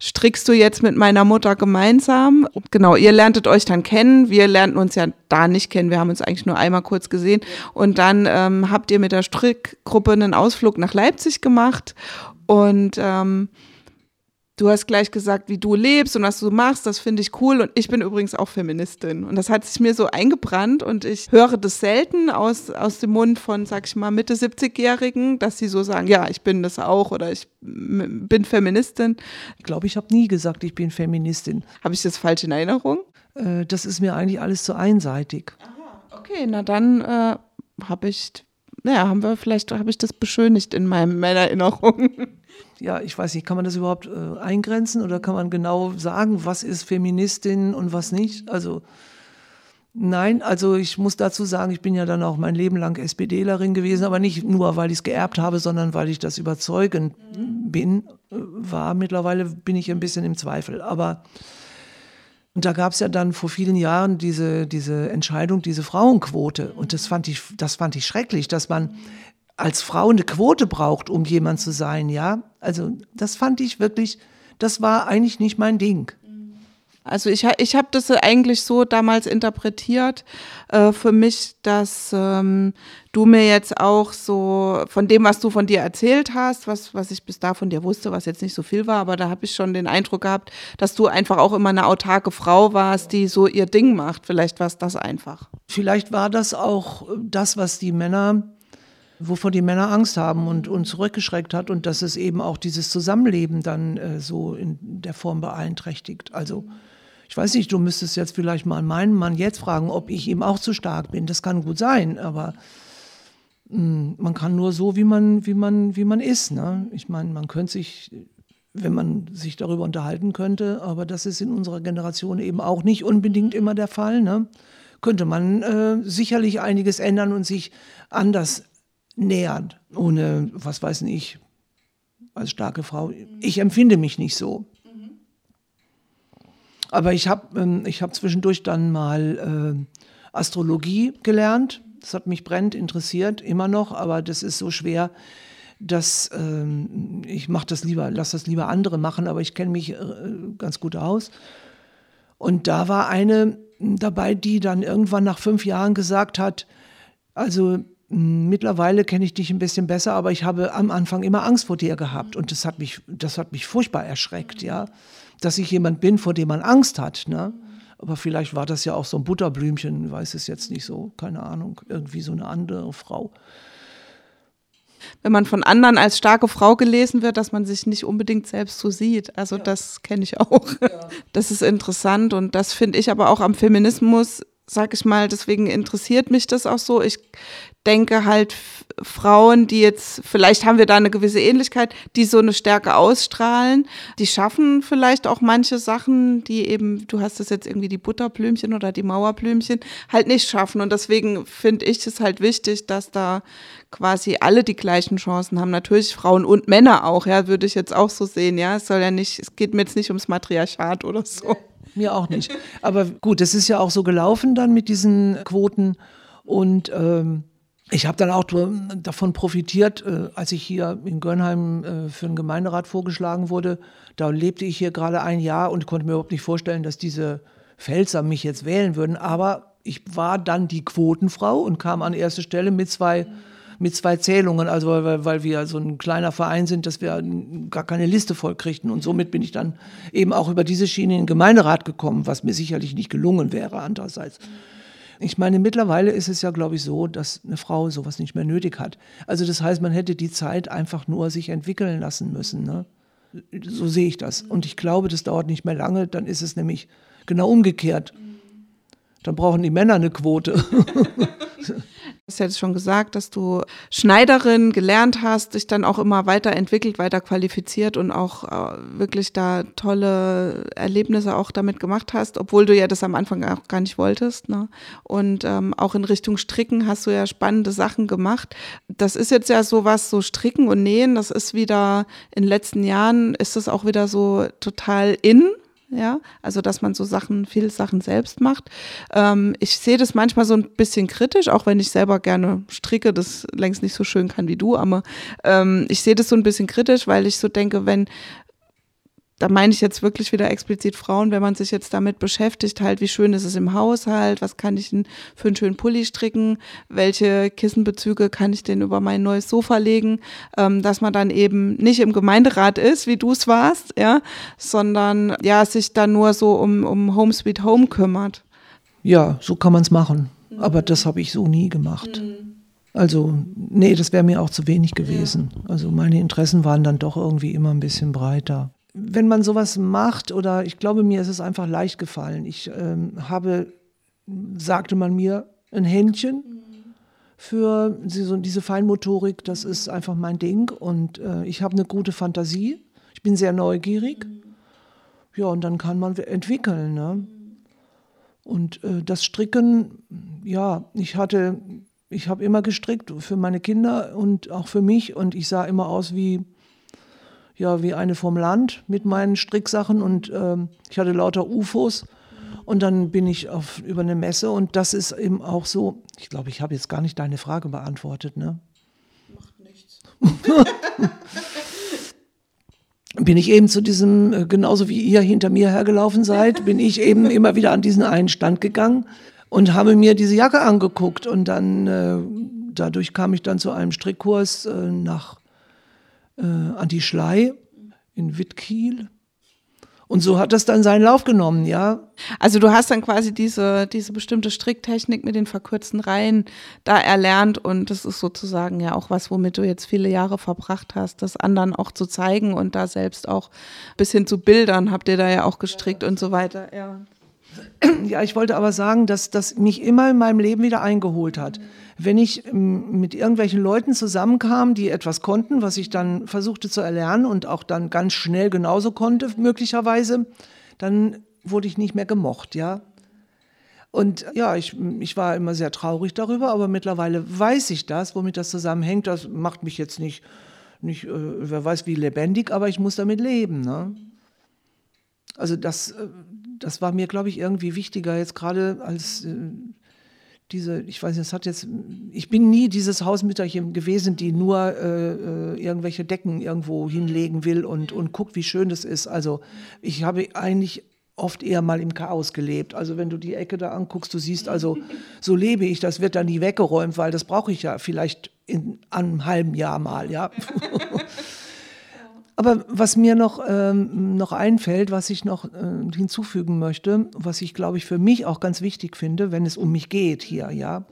strickst du jetzt mit meiner Mutter gemeinsam. Genau, ihr lerntet euch dann kennen. Wir lernten uns ja da nicht kennen. Wir haben uns eigentlich nur einmal kurz gesehen. Und dann ähm, habt ihr mit der Strickgruppe einen Ausflug nach Leipzig gemacht. Und ähm, Du hast gleich gesagt, wie du lebst und was du machst, das finde ich cool. Und ich bin übrigens auch Feministin. Und das hat sich mir so eingebrannt und ich höre das selten aus, aus dem Mund von, sag ich mal, Mitte 70-Jährigen, dass sie so sagen, ja, ich bin das auch oder ich bin Feministin. Ich glaube, ich habe nie gesagt, ich bin Feministin. Habe ich das falsch in Erinnerung? Äh, das ist mir eigentlich alles zu einseitig. Aha, okay, na dann äh, habe ich, naja, haben wir vielleicht, habe ich das beschönigt in meinem, meiner Erinnerung. ja, ich weiß nicht, kann man das überhaupt äh, eingrenzen oder kann man genau sagen, was ist Feministin und was nicht? Also nein, also ich muss dazu sagen, ich bin ja dann auch mein Leben lang SPDlerin gewesen, aber nicht nur, weil ich es geerbt habe, sondern weil ich das überzeugend bin, äh, war. Mittlerweile bin ich ein bisschen im Zweifel, aber und da gab es ja dann vor vielen Jahren diese, diese Entscheidung, diese Frauenquote. Und das fand ich, das fand ich schrecklich, dass man als Frau eine Quote braucht, um jemand zu sein, ja. Also das fand ich wirklich, das war eigentlich nicht mein Ding. Also ich, ich habe das eigentlich so damals interpretiert äh, für mich, dass ähm, du mir jetzt auch so von dem, was du von dir erzählt hast, was, was ich bis da von dir wusste, was jetzt nicht so viel war, aber da habe ich schon den Eindruck gehabt, dass du einfach auch immer eine autarke Frau warst, die so ihr Ding macht. Vielleicht war es das einfach. Vielleicht war das auch das, was die Männer wovor die Männer Angst haben und, und zurückgeschreckt hat und dass es eben auch dieses Zusammenleben dann äh, so in der Form beeinträchtigt. Also ich weiß nicht, du müsstest jetzt vielleicht mal meinen Mann jetzt fragen, ob ich ihm auch zu stark bin. Das kann gut sein, aber mh, hm, man kann nur so, wie man, wie man, wie man ist. Ne? Ich meine, man könnte sich, wenn man sich darüber unterhalten könnte, aber das ist in unserer Generation eben auch nicht unbedingt immer der Fall. Ne? Könnte man äh, sicherlich einiges ändern und sich anders nähern, ohne, was weiß ich, als starke Frau. Ich empfinde mich nicht so. Aber ich habe ähm, hab zwischendurch dann mal äh, Astrologie gelernt. Das hat mich brennend interessiert, immer noch, aber das ist so schwer, dass ähm, ich mache das lieber, lasse das lieber andere machen, aber ich kenne mich äh, ganz gut aus. Und da war eine dabei, die dann irgendwann nach fünf Jahren gesagt hat, also mittlerweile kenne ich dich ein bisschen besser, aber ich habe am Anfang immer Angst vor dir gehabt und das hat mich, das hat mich furchtbar erschreckt, ja dass ich jemand bin, vor dem man Angst hat. Ne? Aber vielleicht war das ja auch so ein Butterblümchen, weiß es jetzt nicht so, keine Ahnung, irgendwie so eine andere Frau. Wenn man von anderen als starke Frau gelesen wird, dass man sich nicht unbedingt selbst so sieht. Also ja. das kenne ich auch. Ja. Das ist interessant und das finde ich aber auch am Feminismus sag ich mal, deswegen interessiert mich das auch so. Ich denke halt Frauen, die jetzt, vielleicht haben wir da eine gewisse Ähnlichkeit, die so eine Stärke ausstrahlen, die schaffen vielleicht auch manche Sachen, die eben, du hast das jetzt irgendwie die Butterblümchen oder die Mauerblümchen, halt nicht schaffen. Und deswegen finde ich es halt wichtig, dass da quasi alle die gleichen Chancen haben. Natürlich Frauen und Männer auch, ja, würde ich jetzt auch so sehen, ja. Es soll ja nicht, es geht mir jetzt nicht ums Matriarchat oder so. Mir auch nicht. Aber gut, es ist ja auch so gelaufen dann mit diesen Quoten und ähm, ich habe dann auch davon profitiert, äh, als ich hier in Görnheim äh, für den Gemeinderat vorgeschlagen wurde. Da lebte ich hier gerade ein Jahr und konnte mir überhaupt nicht vorstellen, dass diese Pfälzer mich jetzt wählen würden. Aber ich war dann die Quotenfrau und kam an erste Stelle mit zwei, mit zwei Zählungen. Also weil, weil wir so ein kleiner Verein sind, dass wir gar keine Liste voll kriegten. Und somit bin ich dann eben auch über diese Schiene in den Gemeinderat gekommen, was mir sicherlich nicht gelungen wäre andererseits. Ich meine, mittlerweile ist es ja, glaube ich, so, dass eine Frau sowas nicht mehr nötig hat. Also das heißt, man hätte die Zeit einfach nur sich entwickeln lassen müssen. Ne? So sehe ich das. Und ich glaube, das dauert nicht mehr lange, dann ist es nämlich genau umgekehrt. Dann brauchen die Männer eine Quote. hast jetzt schon gesagt, dass du Schneiderin gelernt hast, dich dann auch immer weiterentwickelt, weiter qualifiziert und auch äh, wirklich da tolle Erlebnisse auch damit gemacht hast, obwohl du ja das am Anfang auch gar nicht wolltest. Ne? Und ähm, auch in Richtung Stricken hast du ja spannende Sachen gemacht. Das ist jetzt ja sowas, so Stricken und Nähen, das ist wieder in den letzten Jahren ist es auch wieder so total in ja, also dass man so Sachen, viele Sachen selbst macht. Ähm, ich sehe das manchmal so ein bisschen kritisch, auch wenn ich selber gerne stricke, das längst nicht so schön kann wie du, aber ähm, ich sehe das so ein bisschen kritisch, weil ich so denke, wenn da meine ich jetzt wirklich wieder explizit Frauen, wenn man sich jetzt damit beschäftigt, halt, wie schön ist es im Haushalt, was kann ich denn für einen schönen Pulli stricken, welche Kissenbezüge kann ich denn über mein neues Sofa legen, ähm, dass man dann eben nicht im Gemeinderat ist, wie du es warst, ja, sondern ja, sich dann nur so um, um Home Sweet Home kümmert. Ja, so kann man es machen. Aber das habe ich so nie gemacht. Mhm. Also, nee, das wäre mir auch zu wenig gewesen. Ja. Also meine Interessen waren dann doch irgendwie immer ein bisschen breiter wenn man sowas macht, oder ich glaube, mir ist es einfach leicht gefallen. Ich ähm, habe, sagte man mir, ein Händchen für diese Feinmotorik. Das ist einfach mein Ding. Und äh, ich habe eine gute Fantasie. Ich bin sehr neugierig. Ja, und dann kann man entwickeln. Ne? Und äh, das Stricken, ja, ich hatte, ich habe immer gestrickt für meine Kinder und auch für mich. Und ich sah immer aus wie ja wie eine vom Land mit meinen Stricksachen und ähm, ich hatte lauter UFOs. Und dann bin ich auf, über eine Messe und das ist eben auch so. Ich glaube, ich habe jetzt gar nicht deine Frage beantwortet, ne? Macht nichts. bin ich eben zu diesem, äh, genauso wie ihr hinter mir hergelaufen seid, bin ich eben immer wieder an diesen einen Stand gegangen und habe mir diese Jacke angeguckt und dann, äh, dadurch kam ich dann zu einem Strickkurs äh, nach äh, an die Schlei in Wittkiel. Und so hat das dann seinen Lauf genommen, ja. Also du hast dann quasi diese, diese bestimmte Stricktechnik mit den verkürzten Reihen da erlernt und das ist sozusagen ja auch was, womit du jetzt viele Jahre verbracht hast, das anderen auch zu zeigen und da selbst auch bis hin zu Bildern habt ihr da ja auch gestrickt und so weiter, ja. Ja, ich wollte aber sagen, dass das mich immer in meinem Leben wieder eingeholt hat. Wenn ich ähm, mit irgendwelchen Leuten zusammenkam, die etwas konnten, was ich dann versuchte zu erlernen und auch dann ganz schnell genauso konnte, möglicherweise, dann wurde ich nicht mehr gemocht, ja. Und ja, ich, ich war immer sehr traurig darüber, aber mittlerweile weiß ich das, womit das zusammenhängt. Das macht mich jetzt nicht, nicht äh, wer weiß wie lebendig, aber ich muss damit leben. Ne? Also das, äh, das war mir, glaube ich, irgendwie wichtiger jetzt gerade als äh, diese, ich weiß es hat jetzt, ich bin nie dieses Hausmütterchen gewesen, die nur äh, äh, irgendwelche Decken irgendwo hinlegen will und, und guckt, wie schön das ist. Also ich habe eigentlich oft eher mal im Chaos gelebt. Also wenn du die Ecke da anguckst, du siehst also, so lebe ich, das wird dann nie weggeräumt, weil das brauche ich ja vielleicht in einem halben Jahr mal, ja. Aber was mir noch, ähm, noch einfällt, was ich noch äh, hinzufügen möchte, was ich glaube ich für mich auch ganz wichtig finde, wenn es um mich geht hier, ja.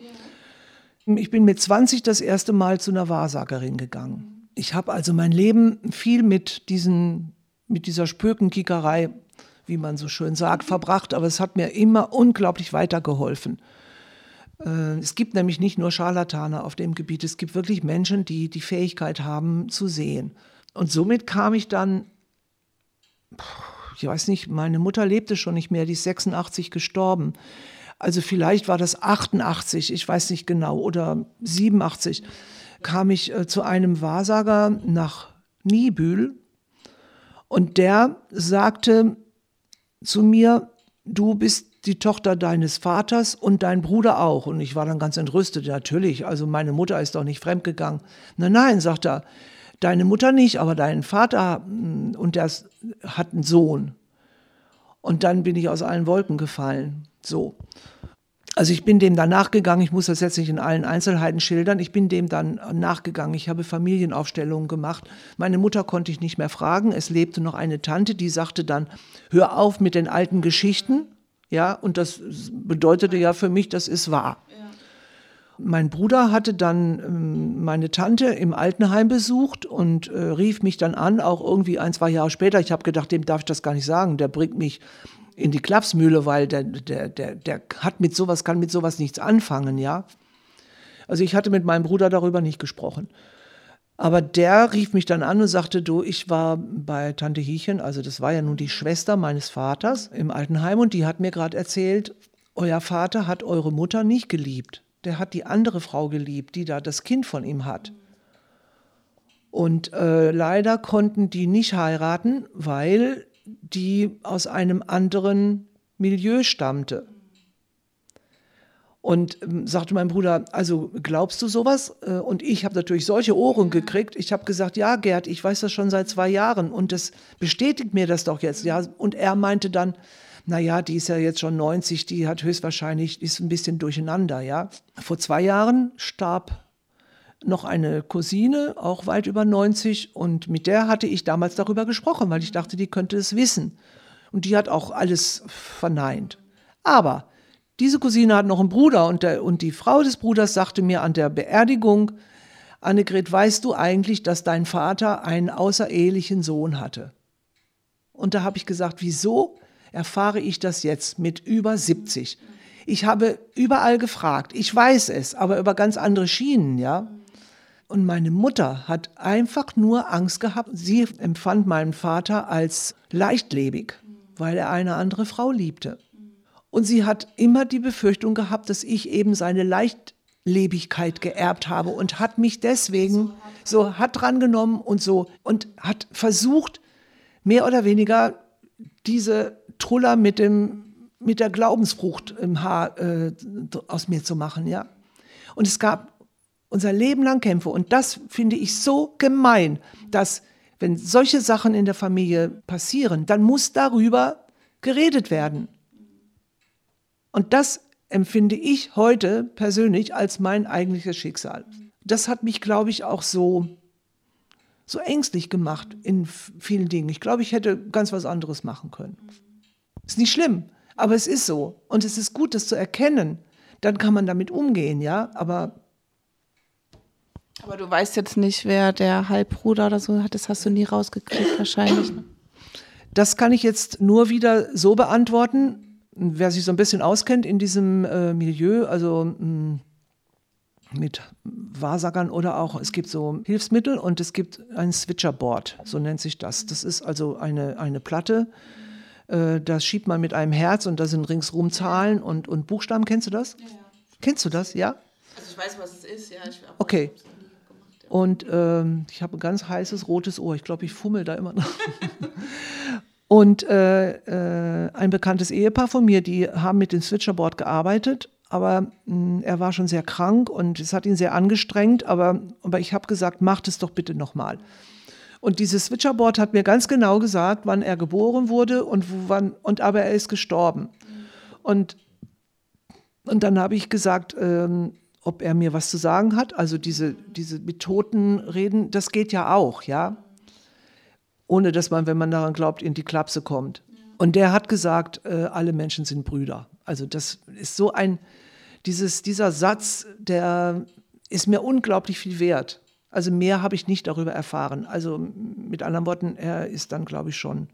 Ich bin mit 20 das erste Mal zu einer Wahrsagerin gegangen. Ich habe also mein Leben viel mit, diesen, mit dieser Spökenkickerei, wie man so schön sagt, verbracht, aber es hat mir immer unglaublich weitergeholfen. Äh, es gibt nämlich nicht nur Scharlatane auf dem Gebiet, es gibt wirklich Menschen, die die Fähigkeit haben zu sehen. Und somit kam ich dann, ich weiß nicht, meine Mutter lebte schon nicht mehr, die ist 86 gestorben. Also vielleicht war das 88, ich weiß nicht genau, oder 87, kam ich äh, zu einem Wahrsager nach Niebühl und der sagte zu mir, du bist die Tochter deines Vaters und dein Bruder auch. Und ich war dann ganz entrüstet, natürlich, also meine Mutter ist doch nicht fremdgegangen. Nein, nein, sagt er, Deine Mutter nicht, aber dein Vater mm, und der hat einen Sohn. Und dann bin ich aus allen Wolken gefallen. So. Also ich bin dem dann nachgegangen, ich muss das jetzt nicht in allen Einzelheiten schildern, ich bin dem dann nachgegangen, ich habe Familienaufstellungen gemacht. Meine Mutter konnte ich nicht mehr fragen, es lebte noch eine Tante, die sagte dann, hör auf mit den alten Geschichten, ja, und das bedeutete ja für mich, das ist wahr. Mein Bruder hatte dann ähm, meine Tante im Altenheim besucht und äh, rief mich dann an, auch irgendwie ein, zwei Jahre später. Ich habe gedacht, dem darf ich das gar nicht sagen. Der bringt mich in die Klapsmühle, weil der, der, der, der hat mit sowas, kann mit sowas nichts anfangen, ja. Also ich hatte mit meinem Bruder darüber nicht gesprochen. Aber der rief mich dann an und sagte, du, ich war bei Tante Hiechen, also das war ja nun die Schwester meines Vaters im Altenheim und die hat mir gerade erzählt, euer Vater hat eure Mutter nicht geliebt der hat die andere Frau geliebt, die da das Kind von ihm hat. Und äh, leider konnten die nicht heiraten, weil die aus einem anderen Milieu stammte. Und ähm, sagte mein Bruder, also glaubst du sowas? Äh, und ich habe natürlich solche Ohren gekriegt. Ich habe gesagt, ja, Gerd, ich weiß das schon seit zwei Jahren und das bestätigt mir das doch jetzt. Ja, und er meinte dann, naja, die ist ja jetzt schon 90, die hat höchstwahrscheinlich, ist ein bisschen durcheinander, ja. Vor zwei Jahren starb noch eine Cousine, auch weit über 90, und mit der hatte ich damals darüber gesprochen, weil ich dachte, die könnte es wissen. Und die hat auch alles verneint. Aber diese Cousine hat noch einen Bruder und, der, und die Frau des Bruders sagte mir an der Beerdigung, Annegret, weißt du eigentlich, dass dein Vater einen außerehelichen Sohn hatte? Und da habe ich gesagt, wieso? Erfahre ich das jetzt mit über 70. Ich habe überall gefragt. Ich weiß es, aber über ganz andere Schienen, ja. Und meine Mutter hat einfach nur Angst gehabt. Sie empfand meinen Vater als leichtlebig, weil er eine andere Frau liebte. Und sie hat immer die Befürchtung gehabt, dass ich eben seine Leichtlebigkeit geerbt habe und hat mich deswegen so hat drangenommen und so und hat versucht, mehr oder weniger diese Truller mit, dem, mit der Glaubensfrucht im Haar äh, aus mir zu machen, ja. Und es gab unser Leben lang Kämpfe und das finde ich so gemein, dass Wenn solche Sachen in der Familie passieren, dann muss darüber geredet werden. Und das empfinde ich heute persönlich als mein eigentliches Schicksal. Das hat mich, glaube ich, auch so, so ängstlich gemacht in vielen Dingen. Ich glaube, ich hätte ganz was anderes machen können. Ist nicht schlimm, aber es ist so. Und es ist gut, das zu erkennen. Dann kann man damit umgehen, ja. Aber aber du weißt jetzt nicht, wer der Halbbruder oder so hat, das hast du nie rausgekriegt wahrscheinlich. Ne? Das kann ich jetzt nur wieder so beantworten wer sich so ein bisschen auskennt in diesem äh, Milieu, also mh, hm, mit Wahrsagern oder auch, es gibt so Hilfsmittel und es gibt ein Switcherboard, so nennt sich das. Das ist also eine, eine Platte, äh, das schiebt man mit einem Herz und da sind ringsrum Zahlen und, und Buchstaben. Kennst du das? Ja, ja. Kennst du das, ja? Also ich weiß, was es ist, ja. Ich, okay. Und ähm, ich habe ein ganz heißes rotes Ohr. Ich glaube, ich fummel da immer noch. Und äh, äh, ein bekanntes Ehepaar von mir, die haben mit dem Switcherboard gearbeitet, aber mh, hm, er war schon sehr krank und es hat ihn sehr angestrengt, aber, aber ich habe gesagt, macht es doch bitte nochmal. Und dieses Switcherboard hat mir ganz genau gesagt, wann er geboren wurde und wann, und aber er ist gestorben. Und, und dann habe ich gesagt, ähm, ob er mir was zu sagen hat. Also diese, diese mit Toten reden, das geht ja auch, ja ohne dass man, wenn man daran glaubt, in die Klapse kommt. Und der hat gesagt, äh, alle Menschen sind Brüder. Also das ist so ein, dieses, dieser Satz, der ist mir unglaublich viel wert. Also mehr habe ich nicht darüber erfahren. Also mit anderen Worten, er ist dann, glaube ich, schon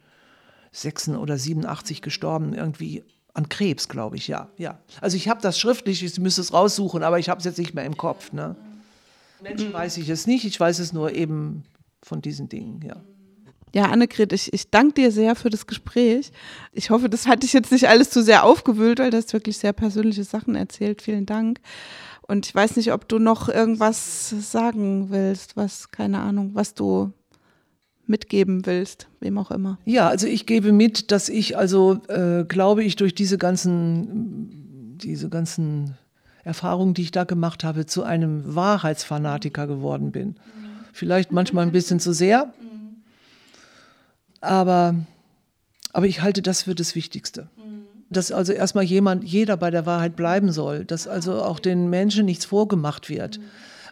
86 oder 87 gestorben, irgendwie an Krebs, glaube ich, ja. ja. Also ich habe das schriftlich, ich müsste es raussuchen, aber ich habe es jetzt nicht mehr im Kopf. Ne? Menschen weiß ich es nicht, ich weiß es nur eben von diesen Dingen, ja. Ja, Annegret, ich, ich danke dir sehr für das Gespräch. Ich hoffe, das hat dich jetzt nicht alles zu sehr aufgewühlt, weil du hast wirklich sehr persönliche Sachen erzählt. Vielen Dank. Und ich weiß nicht, ob du noch irgendwas sagen willst, was, keine Ahnung, was du mitgeben willst, wem auch immer. Ja, also ich gebe mit, dass ich also, äh, glaube ich, durch diese ganzen, diese ganzen Erfahrungen, die ich da gemacht habe, zu einem Wahrheitsfanatiker geworden bin. Vielleicht manchmal ein bisschen zu sehr, aber, aber ich halte das für das Wichtigste. Dass also erstmal jemand, jeder bei der Wahrheit bleiben soll, dass also auch den Menschen nichts vorgemacht wird.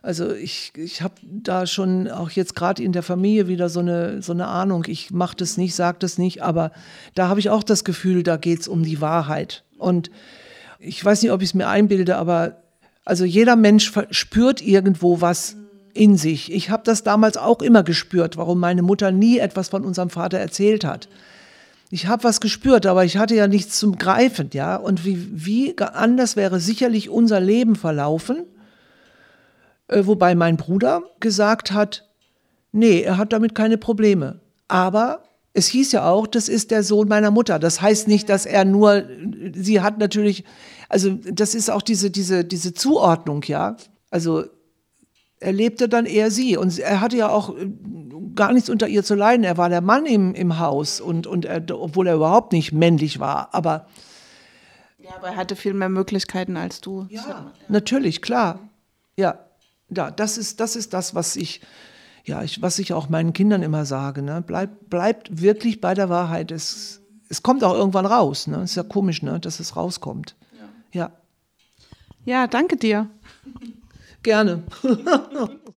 Also ich, ich habe da schon auch jetzt gerade in der Familie wieder so eine, so eine Ahnung, ich mache das nicht, sage das nicht, aber da habe ich auch das Gefühl, da geht es um die Wahrheit. Und ich weiß nicht, ob ich es mir einbilde, aber also jeder Mensch spürt irgendwo was in sich. Ich habe das damals auch immer gespürt, warum meine Mutter nie etwas von unserem Vater erzählt hat. Ich habe was gespürt, aber ich hatte ja nichts zum Greifen, ja. Und wie, wie anders wäre sicherlich unser Leben verlaufen, äh, wobei mein Bruder gesagt hat, nee, er hat damit keine Probleme. Aber es hieß ja auch, das ist der Sohn meiner Mutter. Das heißt nicht, dass er nur, sie hat natürlich, also das ist auch diese, diese, diese Zuordnung, ja. Also erlebte dann eher sie. Und er hatte ja auch äh, gar nichts unter ihr zu leiden. Er war der Mann im, im Haus, und, und er, obwohl er überhaupt nicht männlich war. Aber, ja, aber er hatte viel mehr Möglichkeiten als du. Ja, ja. natürlich, klar. Ja, ja das, ist, das ist das, was ich, ja, ich, was ich auch meinen Kindern immer sage. Ne? Bleib, bleibt wirklich bei der Wahrheit. Es, es kommt auch irgendwann raus. Ne? Ist ja komisch, ne? dass es rauskommt. Ja. Ja, ja danke dir. Gerne.